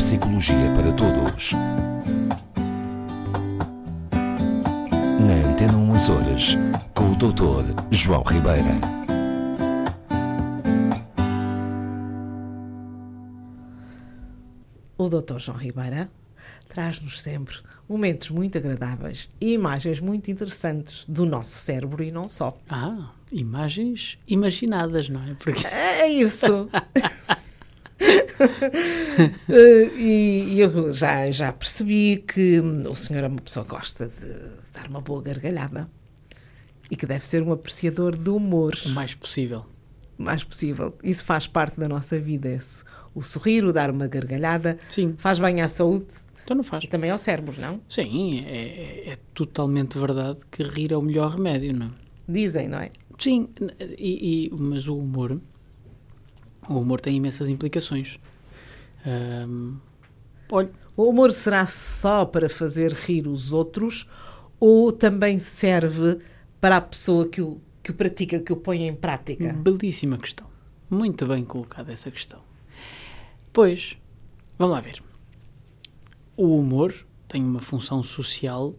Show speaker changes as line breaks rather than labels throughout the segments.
Psicologia para Todos. Na Antena 1 Açores, com o Dr. João Ribeira.
O Dr. João Ribeira traz-nos sempre momentos muito agradáveis e imagens muito interessantes do nosso cérebro e não só.
Ah, imagens imaginadas, não é? Porque
É isso! Eh, e e eu já, já percebi que o senhor é uma pessoa que gosta de dar uma boa gargalhada e que deve ser um apreciador do humor
o mais possível.
o mais possível. Isso faz parte da nossa vida. Esse, o sorrir, o dar uma gargalhada,
Sim,
faz bem à saúde
então não faz.
e também ao cérebro, não?
Sim, é, é- é totalmente verdade que rir é o melhor remédio, não é?
Dizem, não é?
Sim, e, e- mas o humor, o humor tem imensas implicações. Ahm, olha,
O humor será só para fazer rir os outros ou também serve para a pessoa que o, que o pratica, que o põe em prática?
belíssima questão. Muito bem colocada essa questão. Pois, vamos lá ver. O humor tem uma função social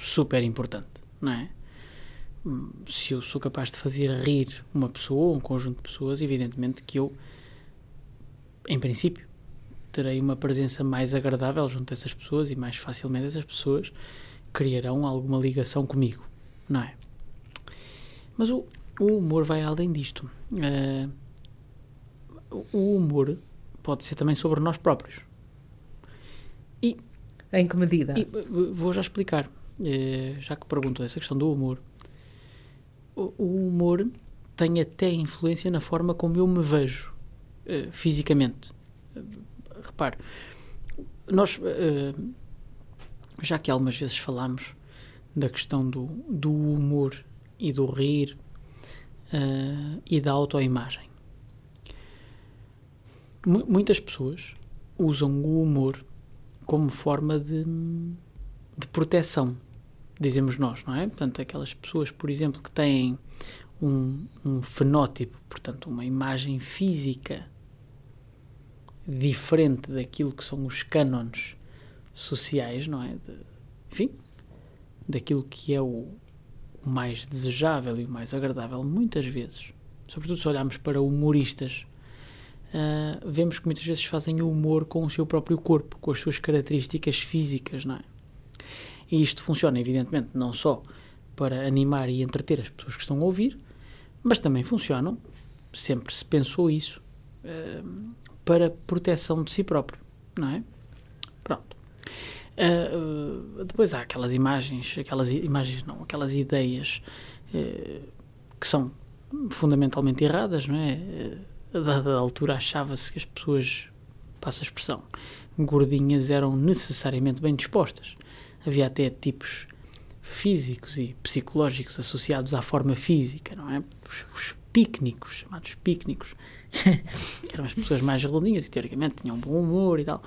super importante, não é? Hum, Se eu sou capaz de fazer rir uma pessoa ou um conjunto de pessoas, evidentemente que eu, em princípio, terei uma presença mais agradável junto dessas pessoas e mais facilmente essas pessoas criarão alguma ligação comigo, não é? Mas o, o humor vai além disto. Eh, o humor pode ser também sobre nós próprios.
Em que medida?
E, v- vou já explicar, eh, já que perguntou essa questão do humor. O, o humor tem até influência na forma como eu me vejo eh, fisicamente. Eh, repare, nós eh, já que algumas vezes falámos da questão do, do humor e do rir e da autoimagem. Mu- muitas pessoas usam o humor como forma de, de proteção, dizemos nós, não é? Portanto, aquelas pessoas, por exemplo, que têm um, um fenótipo, portanto, uma imagem física diferente daquilo que são os cânones sociais, não é? De- enfim, daquilo que é o, o mais desejável e o mais agradável, muitas vezes, sobretudo se olharmos para humoristas, ah, vemos que muitas vezes fazem o humor com o seu próprio corpo, com as suas características físicas, não é? E isto funciona, evidentemente, não só para animar e entreter as pessoas que estão a ouvir, mas também funcionam, sempre se pensou isso, ah, para proteção de si próprio, não é? Pronto. Ah, depois há aquelas imagens, aquelas imagens não, aquelas ideias eh, que são fundamentalmente erradas, não é? Eh, a dada altura achava-se que as pessoas, passa a expressão, gordinhas eram necessariamente bem dispostas. Havia até tipos físicos e psicológicos associados à forma física, não é? Os, os pícnicos, chamados pícnicos, eram as pessoas mais redondinhas e teoricamente tinham um bom humor e tal.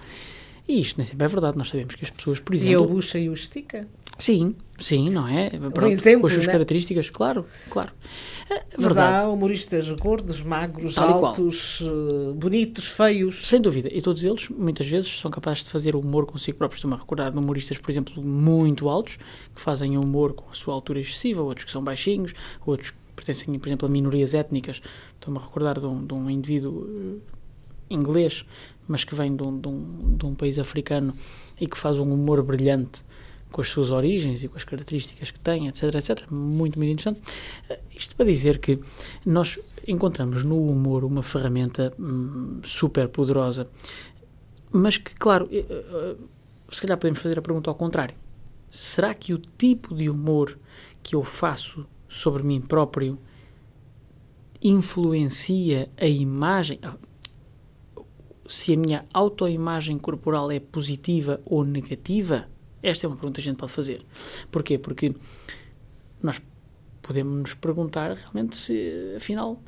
E isto nem sempre é verdade, nós sabemos que as pessoas, por
E
exemplo...
a bucha e o estica?
Sim, sim, não é? Pronto,
exemplo,
com as suas
né?
características, claro, claro. É
Mas
verdade.
há humoristas gordos, magros,
Tal e
altos, eh, bonitos, feios.
Sem dúvida, e todos eles, muitas vezes, são capazes de fazer humor consigo próprios. Estou-me a recordar de humoristas, por exemplo, muito altos, que fazem humor com a sua altura excessiva, outros que são baixinhos, outros pertencem, por exemplo, a minorias étnicas. Estou-me a recordar de um, de um indivíduo eh, inglês, mas que vem de um, de, um, de um país africano e que faz um humor brilhante com as suas origens e com as características que tem, etc, etc. Muito, muito interessante. Eh, Isto para dizer que nós encontramos no humor uma ferramenta hum, super poderosa, mas que, claro, eh, se calhar podemos fazer a pergunta ao contrário. Será que o tipo de humor que eu faço sobre mim próprio influencia a imagem? ah, Se a minha autoimagem corporal é positiva ou negativa? Esta é uma pergunta que a gente pode fazer. Porquê? Porque nós podemos nos perguntar realmente se, afinal,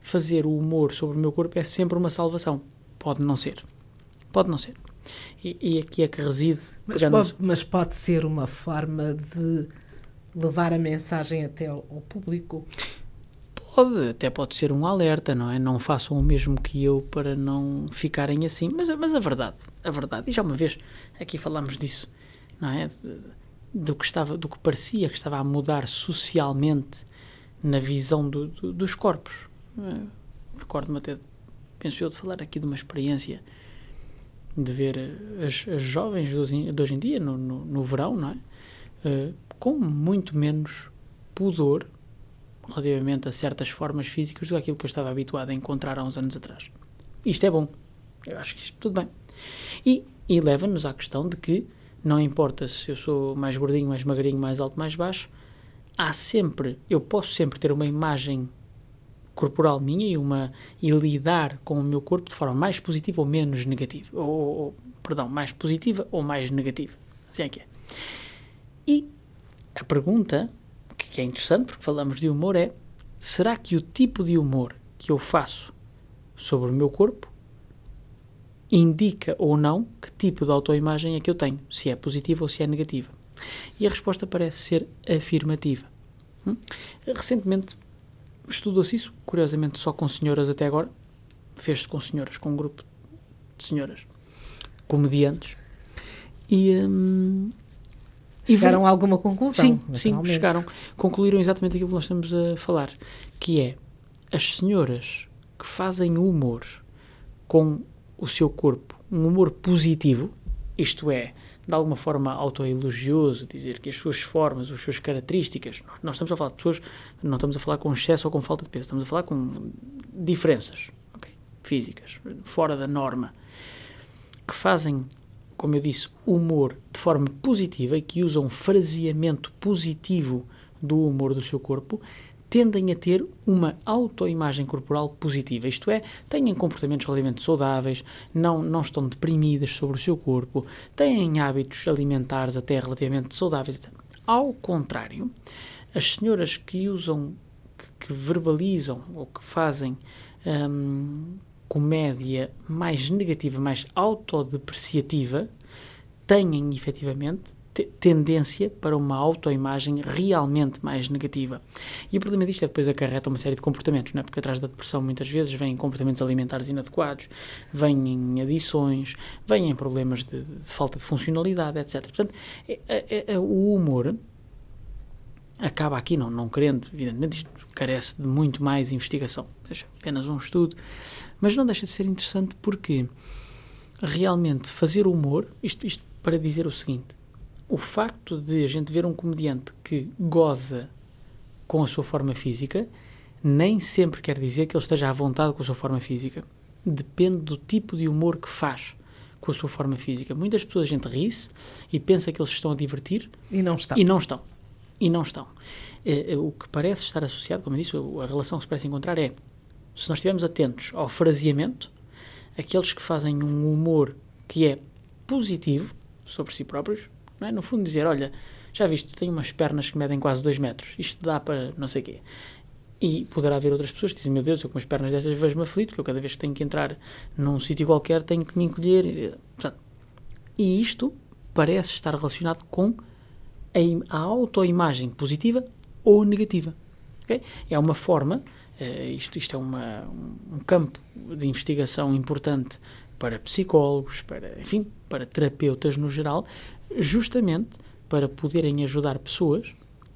fazer o humor sobre o meu corpo é sempre uma salvação. Pode não ser. Pode não ser. E, e aqui é que reside.
Mas pode, mas pode ser uma forma de levar a mensagem até ao, público.
pode, até pode ser um alerta, não é? Não façam o mesmo que eu para não ficarem assim. Mas, mas a verdade, a verdade, e já uma vez aqui falámos disso, não é? Do que, estava, do que parecia que estava a mudar socialmente na visão do, do, dos corpos. Recordo-me até, penso eu, de falar aqui de uma experiência de ver as, as jovens de hoje em dia, no, no, no verão, não é? Uh, com muito menos pudor relativamente a certas formas físicas do que aquilo que eu estava habituado a encontrar há uns anos atrás. Isto é bom. Eu acho que isto tudo bem. E, e leva-nos à questão de que não importa se eu sou mais gordinho, mais magrinho, mais alto, mais baixo, há sempre, eu posso sempre ter uma imagem corporal minha e, uma, e lidar com o meu corpo de forma mais positiva ou menos negativa. Ou, ou, perdão, mais positiva ou mais negativa. Assim é que é. E a pergunta, que é interessante, porque falamos de humor, é: será que o tipo de humor que eu faço sobre o meu corpo indica ou não que tipo de autoimagem é que eu tenho, se é positiva ou se é negativa? E a resposta parece ser afirmativa. Hum? Recentemente estudou-se isso, curiosamente só com senhoras até agora, fez-se com senhoras, com um grupo de senhoras comediantes. E, hum,
chegaram a alguma conclusão?
Sim, sim, chegaram. Concluíram exatamente aquilo que nós estamos a falar, que é as senhoras que fazem humor com o seu corpo, um humor positivo, isto é, de alguma forma autoelogioso, dizer que as suas formas, as suas características, nós estamos a falar de pessoas, não estamos a falar com excesso ou com falta de peso, estamos a falar com diferenças okay, físicas, fora da norma, que fazem, como eu disse, humor forma positiva e que usam fraseamento positivo do humor do seu corpo, tendem a ter uma autoimagem corporal positiva, isto é, têm comportamentos relativamente saudáveis, não, não estão deprimidas sobre o seu corpo, têm hábitos alimentares até relativamente saudáveis. Ao contrário, as senhoras que usam, que, que verbalizam ou que fazem hum, comédia mais negativa, mais autodepreciativa, têm efetivamente tendência para uma autoimagem realmente mais negativa. E o problema disto é depois acarreta uma série de comportamentos, não é? porque atrás da depressão muitas vezes vêm comportamentos alimentares inadequados, vêm adições, vêm problemas de, de falta de funcionalidade, etc. Portanto, é, é, é, o humor acaba aqui, não, não querendo, evidentemente, isto carece de muito mais investigação, deixa apenas um estudo, mas não deixa de ser interessante porque realmente fazer humor, isto, isto para dizer o seguinte, o facto de a gente ver um comediante que goza com a sua forma física nem sempre quer dizer que ele esteja à vontade com a sua forma física. Depende do tipo de humor que faz com a sua forma física. Muitas pessoas a gente ri-se e pensa que eles estão a divertir
e não estão.
E não estão. E não estão. É, é, o que parece estar associado, como eu disse, a relação que se parece encontrar é se nós estivermos atentos ao fraseamento, aqueles que fazem um humor que é positivo sobre si próprios, não é? No fundo, dizer: olha, já viste, tenho umas pernas que medem quase 2 metros, isto dá para não sei quê. E poderá haver outras pessoas que dizem: Meu Deus, eu com as pernas destas vejo-me aflito, porque eu cada vez que tenho que entrar num sítio qualquer tenho que me encolher. Portanto, e isto parece estar relacionado com a, a autoimagem positiva ou negativa. Okay? É uma forma, isto, isto é uma, um campo de investigação importante para psicólogos, para, enfim, para terapeutas no geral, justamente para poderem ajudar pessoas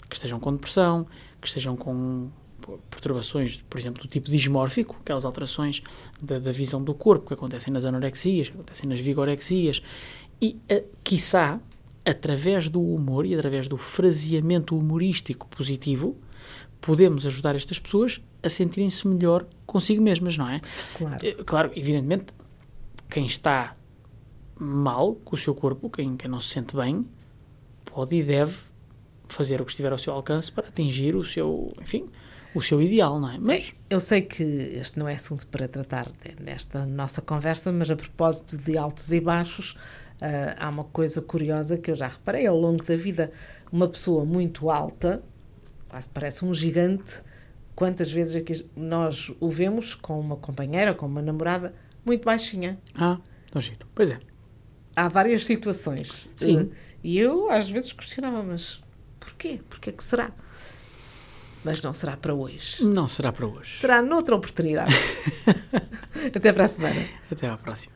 que estejam com depressão, que estejam com perturbações, por exemplo, do tipo dismórfico, aquelas alterações da, da visão do corpo que acontecem nas anorexias, que acontecem nas vigorexias, e, uh, quiçá, através do humor e através do fraseamento humorístico positivo, podemos ajudar estas pessoas a sentirem-se melhor consigo mesmas, não é?
Claro.
Eh, claro, evidentemente, quem está mal com o seu corpo, quem, quem não se sente bem, pode e deve fazer o que estiver ao seu alcance para atingir o seu, enfim, o seu ideal, não é?
Mas eu sei que este não é assunto para tratar nesta nossa conversa, mas a propósito de altos e baixos, uh, há uma coisa curiosa que eu já reparei ao longo da vida. Uma pessoa muito alta, quase parece um gigante, quantas vezes aqui é nós o vemos com uma companheira, com uma namorada, muito baixinha.
Ah, tão giro. Pois é
há várias situações.
Sim.
E eu às vezes questionava, mas porquê? Porquê que será? Mas não será para hoje.
Não será para hoje.
Será noutra oportunidade. Até para a semana.
Até à próxima.